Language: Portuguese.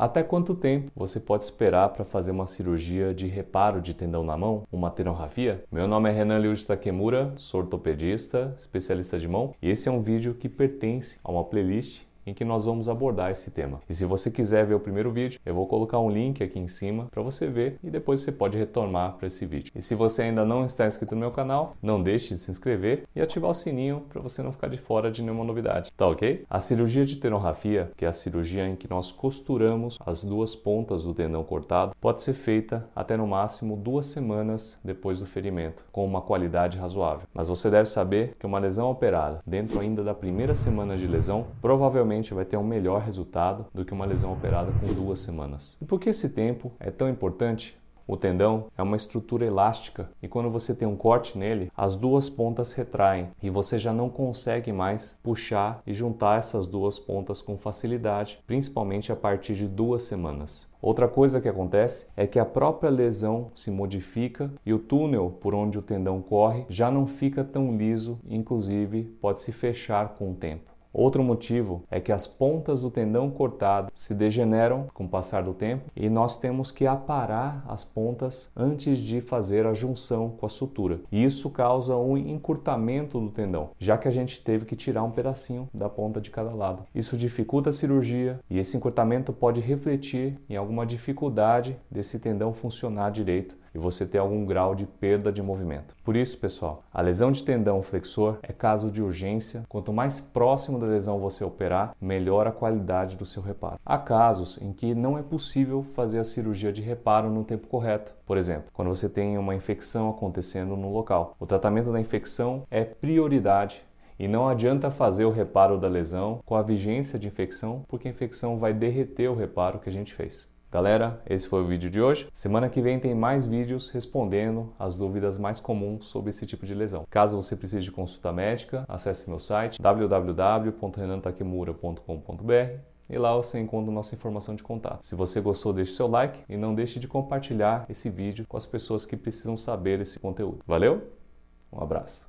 Até quanto tempo você pode esperar para fazer uma cirurgia de reparo de tendão na mão, uma tenorrafia? Meu nome é Renan Liu de Takemura, sou ortopedista, especialista de mão, e esse é um vídeo que pertence a uma playlist em que nós vamos abordar esse tema. E se você quiser ver o primeiro vídeo, eu vou colocar um link aqui em cima para você ver e depois você pode retornar para esse vídeo. E se você ainda não está inscrito no meu canal, não deixe de se inscrever e ativar o sininho para você não ficar de fora de nenhuma novidade, tá ok? A cirurgia de tenorrafia, que é a cirurgia em que nós costuramos as duas pontas do tendão cortado, pode ser feita até no máximo duas semanas depois do ferimento, com uma qualidade razoável. Mas você deve saber que uma lesão operada dentro ainda da primeira semana de lesão provavelmente vai ter um melhor resultado do que uma lesão operada com duas semanas. E por que esse tempo é tão importante? O tendão é uma estrutura elástica e quando você tem um corte nele, as duas pontas retraem e você já não consegue mais puxar e juntar essas duas pontas com facilidade, principalmente a partir de duas semanas. Outra coisa que acontece é que a própria lesão se modifica e o túnel por onde o tendão corre já não fica tão liso, inclusive pode se fechar com o tempo. Outro motivo é que as pontas do tendão cortado se degeneram com o passar do tempo e nós temos que aparar as pontas antes de fazer a junção com a sutura. E isso causa um encurtamento do tendão, já que a gente teve que tirar um pedacinho da ponta de cada lado. Isso dificulta a cirurgia e esse encurtamento pode refletir em alguma dificuldade desse tendão funcionar direito e você ter algum grau de perda de movimento. Por isso, pessoal, a lesão de tendão flexor é caso de urgência. Quanto mais próximo da lesão você operar, melhor a qualidade do seu reparo. Há casos em que não é possível fazer a cirurgia de reparo no tempo correto. Por exemplo, quando você tem uma infecção acontecendo no local. O tratamento da infecção é prioridade e não adianta fazer o reparo da lesão com a vigência de infecção, porque a infecção vai derreter o reparo que a gente fez. Galera, esse foi o vídeo de hoje. Semana que vem tem mais vídeos respondendo as dúvidas mais comuns sobre esse tipo de lesão. Caso você precise de consulta médica, acesse meu site www.renantakemura.com.br e lá você encontra nossa informação de contato. Se você gostou, deixe seu like e não deixe de compartilhar esse vídeo com as pessoas que precisam saber esse conteúdo. Valeu? Um abraço.